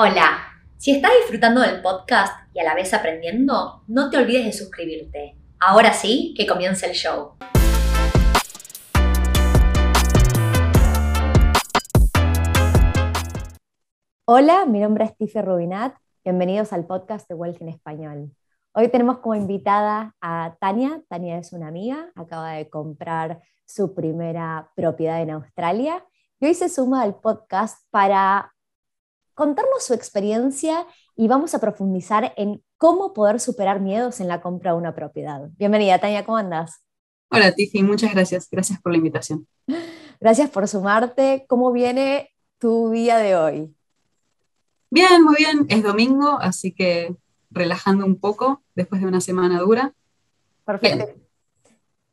Hola, si estás disfrutando del podcast y a la vez aprendiendo, no te olvides de suscribirte. Ahora sí, que comience el show. Hola, mi nombre es Tiffy Rubinat. Bienvenidos al podcast de Wealth en Español. Hoy tenemos como invitada a Tania. Tania es una amiga, acaba de comprar su primera propiedad en Australia y hoy se suma al podcast para contarnos su experiencia y vamos a profundizar en cómo poder superar miedos en la compra de una propiedad. Bienvenida, Tania, ¿cómo andas? Hola, Tiffy, muchas gracias. Gracias por la invitación. Gracias por sumarte. ¿Cómo viene tu día de hoy? Bien, muy bien. Es domingo, así que relajando un poco después de una semana dura. Perfecto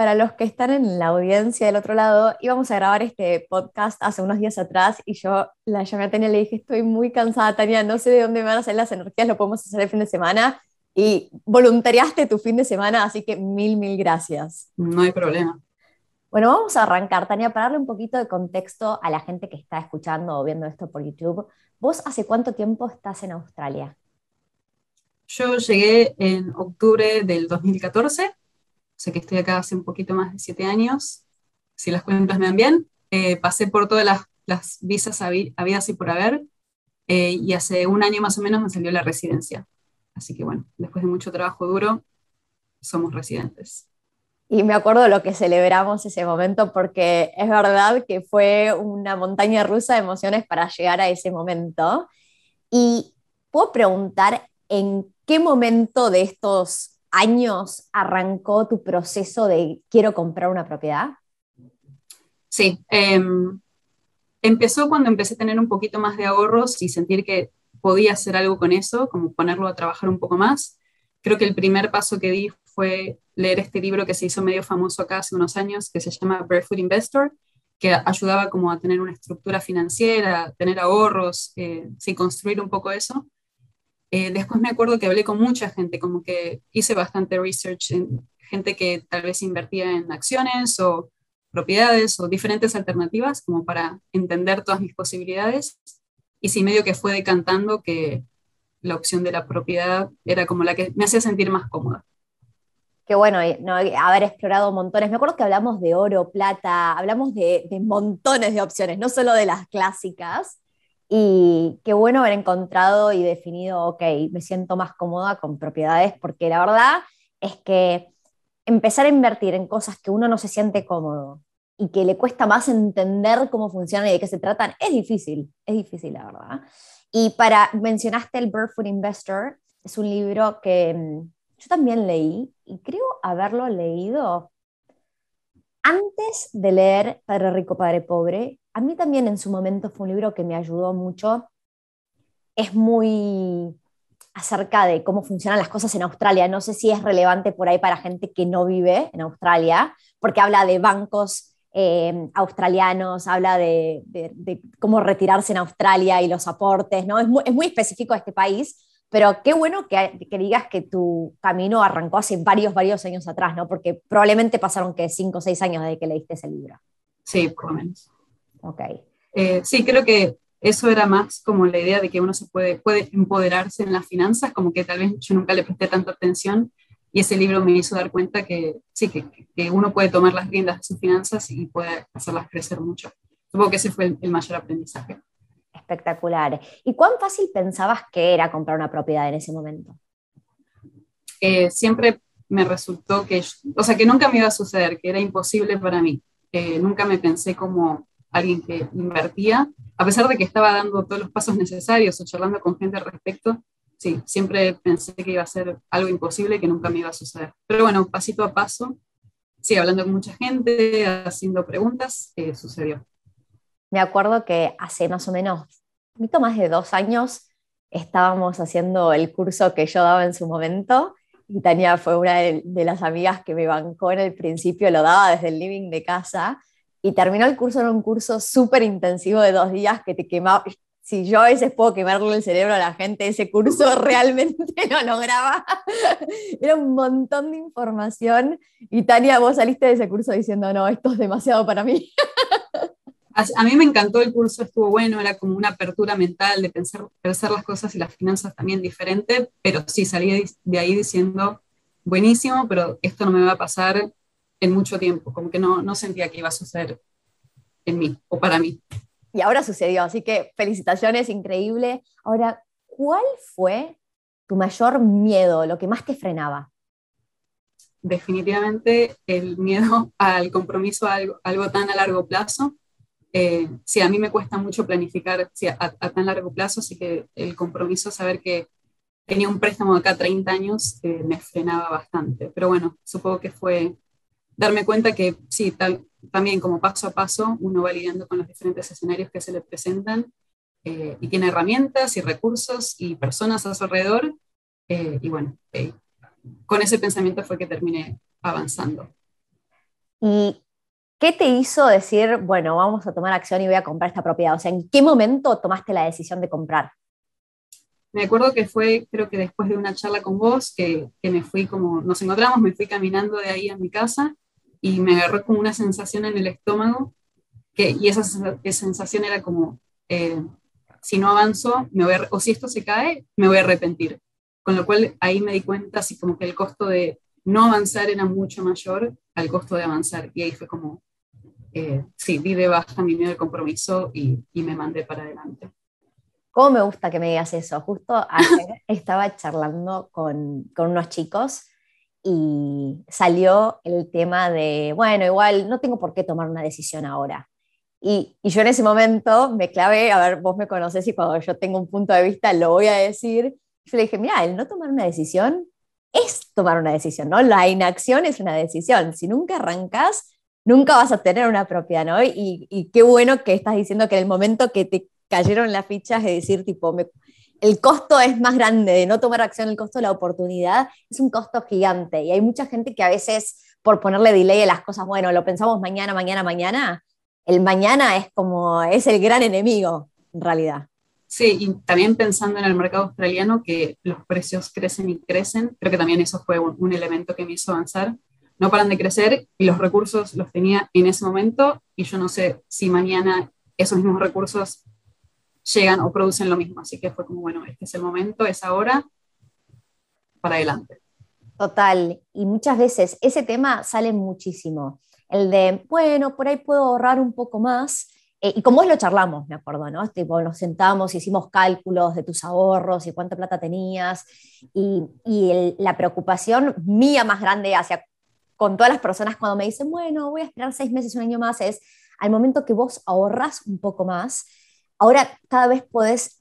para los que están en la audiencia del otro lado, íbamos a grabar este podcast hace unos días atrás y yo la llamé a Tania y le dije, estoy muy cansada, Tania, no sé de dónde me van a salir las energías, lo podemos hacer el fin de semana. Y voluntariaste tu fin de semana, así que mil, mil gracias. No hay problema. Bueno, vamos a arrancar, Tania, para darle un poquito de contexto a la gente que está escuchando o viendo esto por YouTube. ¿Vos hace cuánto tiempo estás en Australia? Yo llegué en octubre del 2014 sé que estoy acá hace un poquito más de siete años, si las cuentas me dan bien. Eh, pasé por todas las, visas habidas y por haber, eh, y hace un año más o menos me salió la residencia. Así que bueno, después de mucho trabajo duro, somos residentes. Y me acuerdo lo que celebramos ese momento porque es verdad que fue una montaña rusa de emociones para llegar a ese momento. Y puedo preguntar en qué momento de estos años arrancó tu proceso de quiero comprar una propiedad? Sí, em, empezó cuando empecé a tener un poquito más de ahorros y sentir que podía hacer algo con eso, como ponerlo a trabajar un poco más. Creo que el primer paso que di fue leer este libro que se hizo medio famoso acá hace unos años, que se llama Barefoot Investor, que ayudaba como a tener una estructura financiera, tener ahorros, eh, construir un poco eso. Eh, después me acuerdo que hablé con mucha gente, como que hice bastante research en gente que tal vez invertía en acciones o propiedades o diferentes alternativas, como para entender todas mis posibilidades. Y sí, medio que fue decantando que la opción de la propiedad era como la que me hacía sentir más cómoda. Qué bueno no, haber explorado montones. Me acuerdo que hablamos de oro, plata, hablamos de montones de opciones, no solo de las clásicas. Y qué bueno haber encontrado y definido, ok, me siento más cómoda con propiedades, porque la verdad es que empezar a invertir en cosas que uno no se siente cómodo y que le cuesta más entender cómo funcionan y de qué se tratan, es difícil, es difícil, la verdad. Y para, mencionaste el Barefoot Investor, es un libro que mm, yo también leí y creo haberlo leído antes de leer Padre Rico, Padre Pobre, a mí también en su momento fue un libro que me ayudó mucho. Es muy acerca de cómo funcionan las cosas en Australia. No sé si es relevante por ahí para gente que no vive en Australia, porque habla de bancos eh, australianos, habla de, cómo retirarse en Australia y los aportes, ¿no? Es muy, es muy específico de este país, pero qué bueno que, digas que tu camino arrancó hace varios, varios años atrás, ¿no? Porque probablemente pasaron que cinco o seis años desde que leíste ese libro. Sí, por menos. Ok. Eh, sí, creo que eso era más como la idea de que uno se puede, puede empoderarse en las finanzas, como que tal vez yo nunca le presté tanta atención y ese libro me hizo dar cuenta que sí, que, que uno puede tomar las riendas de sus finanzas y puede hacerlas crecer mucho. Supongo que ese fue el, mayor aprendizaje. Espectacular. ¿Y cuán fácil pensabas que era comprar una propiedad en ese momento? Eh, siempre me resultó que, o sea, que nunca me iba a suceder, que era imposible para mí. Eh, nunca me pensé como alguien que invertía, a pesar de que estaba dando todos los pasos necesarios o charlando con gente al respecto, sí, siempre pensé que iba a ser algo imposible que nunca me iba a suceder. Pero bueno, pasito a paso, sí, hablando con mucha gente, haciendo preguntas, eh, sucedió. Me acuerdo que hace más o menos, un poquito más de dos años, estábamos haciendo el curso que yo daba en su momento y Tania fue una de, de, las amigas que me bancó en el principio, lo daba desde el living de casa y terminó el curso en un curso súper intensivo de dos días que te quemaba. Si yo a veces puedo quemarle el cerebro a la gente, ese curso realmente lo lograba. Era un montón de información. Y Tania, vos saliste de ese curso diciendo, no, esto es demasiado para mí. a mí me encantó el curso, estuvo bueno, era como una apertura mental de pensar, pensar las cosas y las finanzas también diferente, pero sí salí de ahí diciendo, buenísimo, pero esto no me va a pasar en mucho tiempo, como que no, no sentía que iba a suceder en mí o para mí. Y ahora sucedió, así que felicitaciones, increíble. Ahora, ¿cuál fue tu mayor miedo, lo que más te frenaba? Definitivamente el miedo al compromiso, algo, algo tan a largo plazo. Eh, sí, a mí me cuesta mucho planificar a, tan largo plazo, así que el compromiso, saber que tenía un préstamo de acá 30 años, eh, me frenaba bastante. Pero bueno, supongo que fue darme cuenta que sí, tal, también como paso a paso uno va lidiando con los diferentes escenarios que se le presentan eh, y tiene herramientas y recursos y personas a su alrededor. Eh, y bueno, eh, con ese pensamiento fue que terminé avanzando. ¿Y qué te hizo decir, bueno, vamos a tomar acción y voy a comprar esta propiedad? O sea, ¿en qué momento tomaste la decisión de comprar? Me acuerdo que fue, creo que después de una charla con vos, que, que me fui como, nos encontramos, me fui caminando de ahí a mi casa y me agarró como una sensación en el estómago, que, y esa, sensación era como, eh, si no avanzo, me voy o si esto se cae, me voy a arrepentir. Con lo cual ahí me di cuenta así como que el costo de no avanzar era mucho mayor al costo de avanzar. Y ahí fue como, eh, sí, di de baja mi miedo de compromiso y, y me mandé para adelante. ¿Cómo me gusta que me digas eso? Justo ayer estaba charlando con, con unos chicos y salió el tema de, bueno, igual no tengo por qué tomar una decisión ahora. Y, y, yo en ese momento me clavé, a ver, vos me conocés y cuando yo tengo un punto de vista lo voy a decir. Yo le dije, mira, el no tomar una decisión es tomar una decisión, ¿no? La inacción es una decisión. Si nunca arrancas, nunca vas a tener una propiedad, ¿no? Y, y qué bueno que estás diciendo que en el momento que te cayeron las fichas, de decir, tipo, me, el costo es más grande de no tomar acción, el costo de la oportunidad es un costo gigante. Y hay mucha gente que a veces, por ponerle delay a las cosas, bueno, lo pensamos mañana, mañana, mañana, el mañana es como, es el gran enemigo, en realidad. Sí, y también pensando en el mercado australiano, que los precios crecen y crecen, creo que también eso fue un, un elemento que me hizo avanzar. No paran de crecer y los recursos los tenía en ese momento y yo no sé si mañana esos mismos recursos llegan o producen lo mismo. Así que fue como, bueno, este es el momento, es ahora, para adelante. Total, y muchas veces ese tema sale muchísimo. El de, bueno, por ahí puedo ahorrar un poco más. Eh, y como vos lo charlamos, me acuerdo, ¿no? Tipo, nos sentamos hicimos cálculos de tus ahorros y cuánta plata tenías. Y, y la preocupación mía más grande hacia con todas las personas cuando me dicen, bueno, voy a esperar seis meses, un año más, es al momento que vos ahorras un poco más, ahora cada vez podés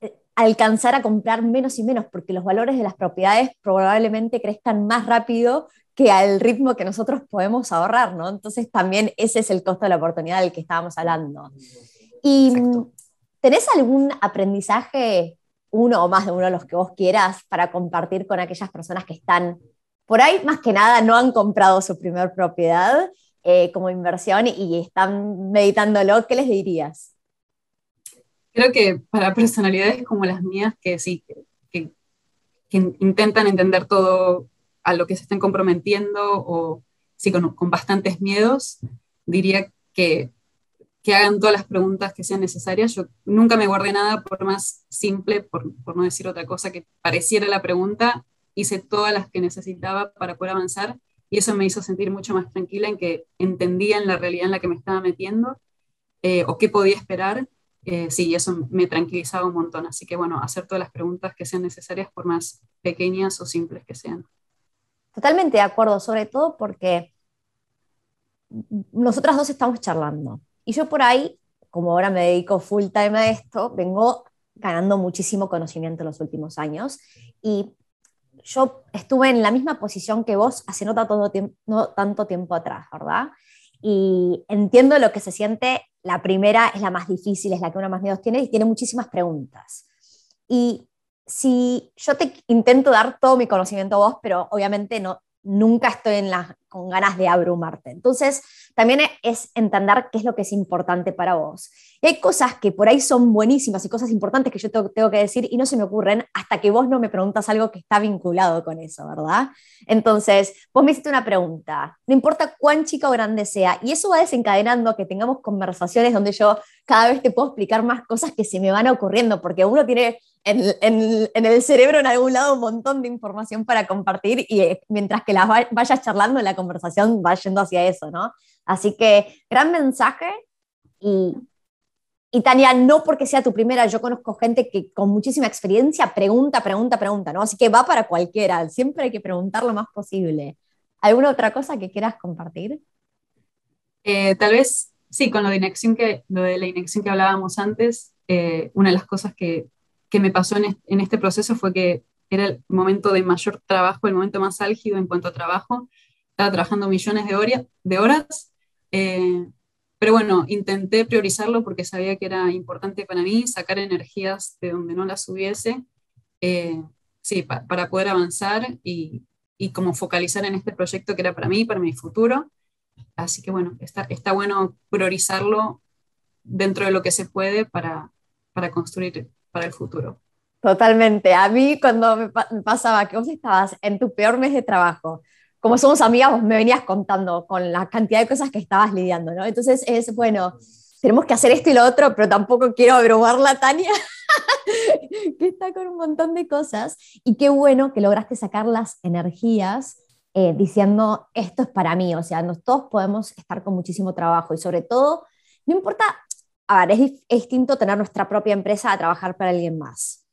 eh, alcanzar a comprar menos y menos, porque los valores de las propiedades probablemente crezcan más rápido que al ritmo que nosotros podemos ahorrar, ¿no? Entonces también ese es el costo de la oportunidad del que estábamos hablando. ¿Y tenés algún aprendizaje, uno o más de uno de los que vos quieras, para compartir con aquellas personas que están, por ahí más que nada, no han comprado su primer propiedad eh, como inversión y están meditándolo? ¿Qué les dirías? Creo que para personalidades como las mías, que sí, que, intentan entender todo a lo que se estén comprometiendo o sí, con, con bastantes miedos, diría que, que, hagan todas las preguntas que sean necesarias. Yo nunca me guardé nada por más simple, por, por no decir otra cosa, que pareciera la pregunta. Hice todas las que necesitaba para poder avanzar y eso me hizo sentir mucho más tranquila en que entendía en la realidad en la que me estaba metiendo eh, o qué podía esperar eh, sí, eso me tranquilizaba un montón. Así que bueno, hacer todas las preguntas que sean necesarias, por más pequeñas o simples que sean. Totalmente de acuerdo, sobre todo porque nosotras dos estamos charlando. Y yo por ahí, como ahora me dedico full time a esto, vengo ganando muchísimo conocimiento en los últimos años. Y yo estuve en la misma posición que vos hace no tanto, tiempo, no tanto tiempo atrás, ¿verdad? Y entiendo lo que se siente la primera es la más difícil, es la que uno más miedos tiene y tiene muchísimas preguntas. Y si yo te intento dar todo mi conocimiento a vos, pero obviamente no, nunca estoy en con ganas de abrumarte. Entonces, también es entender qué es lo que es importante para vos. Y hay cosas que por ahí son buenísimas y cosas importantes que yo tengo, que decir y no se me ocurren hasta que vos no me preguntas algo que está vinculado con eso, ¿verdad? Entonces, vos me hiciste una pregunta, no importa cuán chica o grande sea, y eso va desencadenando que tengamos conversaciones donde yo cada vez te puedo explicar más cosas que se me van ocurriendo, porque uno tiene en, el cerebro en algún lado un montón de información para compartir y eh, mientras que las vayas charlando, la conversación va yendo hacia eso, ¿no? Así que gran mensaje y, y Tania, no porque sea tu primera, yo conozco gente que con muchísima experiencia pregunta, pregunta, pregunta, ¿no? Así que va para cualquiera, siempre hay que preguntar lo más posible. ¿Alguna otra cosa que quieras compartir? Eh, tal vez, sí, con lo de, inexión que, lo de la inexión que hablábamos antes, eh, una de las cosas que que me pasó en, este proceso fue que era el momento de mayor trabajo, el momento más álgido en cuanto a trabajo. Estaba trabajando millones de, de horas, eh, pero bueno, intenté priorizarlo porque sabía que era importante para mí sacar energías de donde no las hubiese, eh, sí, para poder avanzar y, y como focalizar en este proyecto que era para mí, para mi futuro. Así que bueno, está, está bueno priorizarlo dentro de lo que se puede para, para construir para el futuro. Totalmente. A mí cuando me, pasaba que vos estabas en tu peor mes de trabajo, como somos amigas, vos me venías contando con la cantidad de cosas que estabas lidiando, ¿no? Entonces es, bueno, tenemos que hacer esto y lo otro, pero tampoco quiero abrumarla, Tania, que está con un montón de cosas. Y qué bueno que lograste sacar las energías eh, diciendo, esto es para mí, o sea, nos, todos podemos estar con muchísimo trabajo y sobre todo, no importa a ver, es, distinto tener nuestra propia empresa a trabajar para alguien más.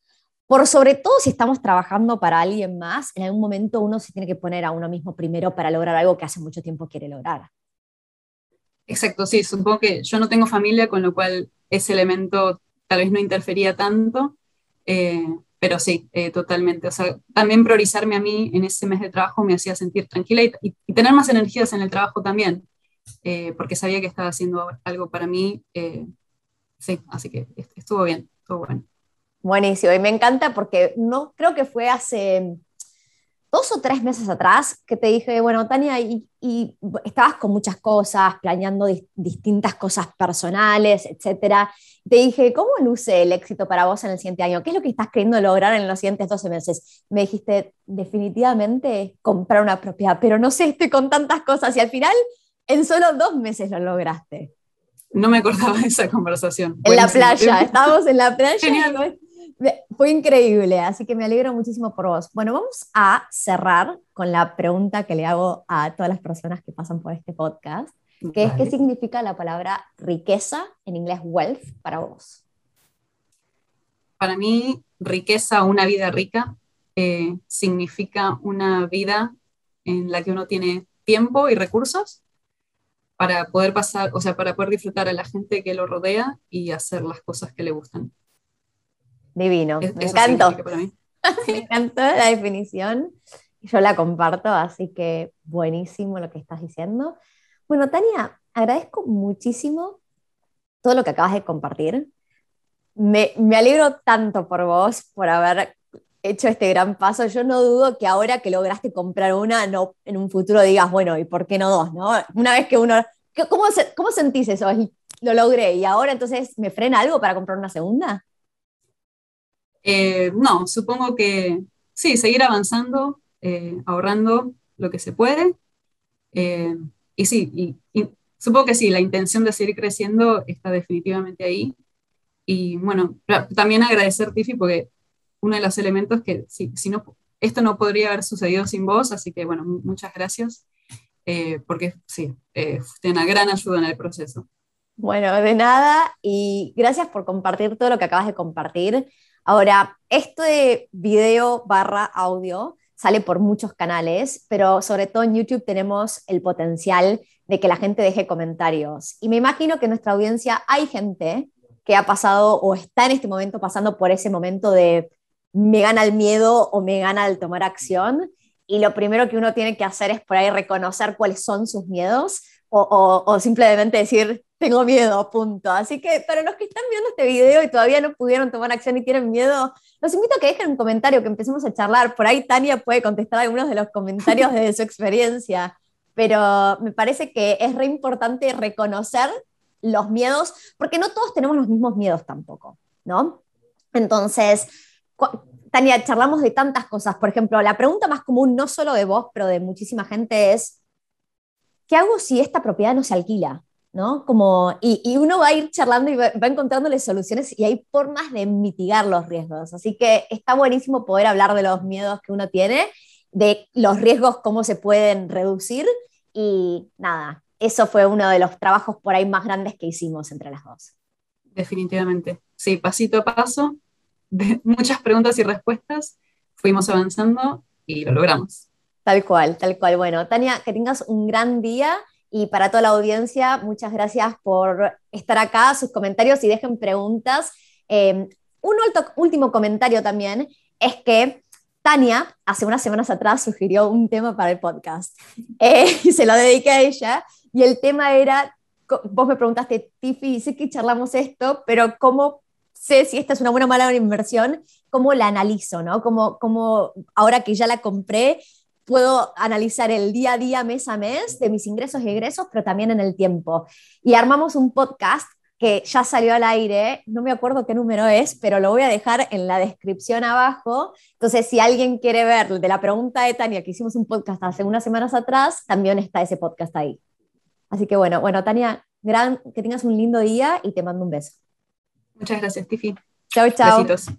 Por sobre todo si estamos trabajando para alguien más, en algún momento uno se tiene que poner a uno mismo primero para lograr algo que hace mucho tiempo quiere lograr. Exacto, sí, supongo que yo no tengo familia, con lo cual ese elemento tal vez no interfería tanto, eh, pero sí, eh, totalmente. O sea, también priorizarme a mí en ese mes de trabajo me hacía sentir tranquila y, tener más energías en el trabajo también, eh, porque sabía que estaba haciendo algo para mí sí, así que estuvo bien, estuvo bueno. Buenísimo, y me encanta porque no creo que fue hace dos o tres meses atrás que te dije, bueno, Tania, y, estabas con muchas cosas, planeando distintas cosas personales, etcétera. Te dije, ¿cómo luce el éxito para vos en el siguiente año? ¿Qué es lo que estás queriendo lograr en los siguientes 12 meses? Me dijiste, definitivamente comprar una propiedad, pero no sé, estoy con tantas cosas y al final en solo dos meses lo lograste. No me acordaba de esa conversación. En la playa, estábamos en la playa. Genial. Fue increíble, así que me alegro muchísimo por vos. Bueno, vamos a cerrar con la pregunta que le hago a todas las personas que pasan por este podcast, que es qué significa la palabra riqueza, en inglés wealth, para vos. Para mí, riqueza, una vida rica, eh, significa una vida en la que uno tiene tiempo y recursos para poder pasar, o sea, para poder disfrutar a la gente que lo rodea y hacer las cosas que le gustan. Divino, me encantó. me encantó la definición. Yo la comparto, así que buenísimo lo que estás diciendo. Bueno, Tania, agradezco muchísimo todo lo que acabas de compartir. Me, me alegro tanto por vos, por haber hecho este gran paso, yo no dudo que ahora que lograste comprar una, no, en un futuro digas, bueno, ¿y por qué no dos? ¿no? Una vez que uno... ¿Cómo, cómo sentís eso? Lo logré y ahora entonces me frena algo para comprar una segunda? Eh, no, supongo que sí, seguir avanzando, eh, ahorrando lo que se puede. Eh, y sí, y, supongo que sí, la intención de seguir creciendo está definitivamente ahí. Y bueno, también agradecer, Tiffy, porque uno de los elementos que si, si no, esto no podría haber sucedido sin vos, así que bueno, muchas gracias, eh, porque sí, eh, una gran ayuda en el proceso. Bueno, de nada y gracias por compartir todo lo que acabas de compartir. Ahora, este video barra audio sale por muchos canales, pero sobre todo en YouTube tenemos el potencial de que la gente deje comentarios. Y me imagino que en nuestra audiencia hay gente que ha pasado o está en este momento pasando por ese momento de me gana el miedo o me gana el tomar acción. Y lo primero que uno tiene que hacer es por ahí reconocer cuáles son sus miedos, o, simplemente decir, tengo miedo, punto. Así que para los que están viendo este video y todavía no pudieron tomar acción y tienen miedo, los invito a que dejen un comentario, que empecemos a charlar. Por ahí Tania puede contestar algunos de los comentarios de su experiencia, pero me parece que es re importante reconocer los miedos, porque no todos tenemos los mismos miedos tampoco, ¿no? Entonces, Tania, charlamos de tantas cosas. Por ejemplo, la pregunta más común, no solo de vos, pero de muchísima gente es, ¿qué hago si esta propiedad no se alquila? ¿No? Como, y, uno va a ir charlando y va, encontrándole soluciones y hay formas de mitigar los riesgos. Así que está buenísimo poder hablar de los miedos que uno tiene, de los riesgos, cómo se pueden reducir y nada, eso fue uno de los trabajos por ahí más grandes que hicimos entre las dos. Definitivamente. Sí, pasito a paso, de muchas preguntas y respuestas, fuimos avanzando y lo logramos. Tal cual, tal cual. Bueno, Tania, que tengas un gran día y para toda la audiencia, muchas gracias por estar acá, sus comentarios y dejen preguntas. Eh, un último comentario también es que Tania, hace unas semanas atrás, sugirió un tema para el podcast eh, y se lo dediqué a ella. Y el tema era, vos me preguntaste, Tiffy, sé que charlamos esto, pero ¿cómo sé si esta es una buena o mala inversión? ¿Cómo la analizo? ¿no? ¿Cómo, cómo ahora que ya la compré, puedo analizar el día a día, mes a mes, de mis ingresos y egresos, pero también en el tiempo. Y armamos un podcast que ya salió al aire, no me acuerdo qué número es, pero lo voy a dejar en la descripción abajo. Entonces, si alguien quiere ver de la pregunta de Tania, que hicimos un podcast hace unas semanas atrás, también está ese podcast ahí. Así que bueno, bueno, Tania, gran, que tengas un lindo día y te mando un beso. Muchas gracias, Tiffy. Chao, chao. Besitos.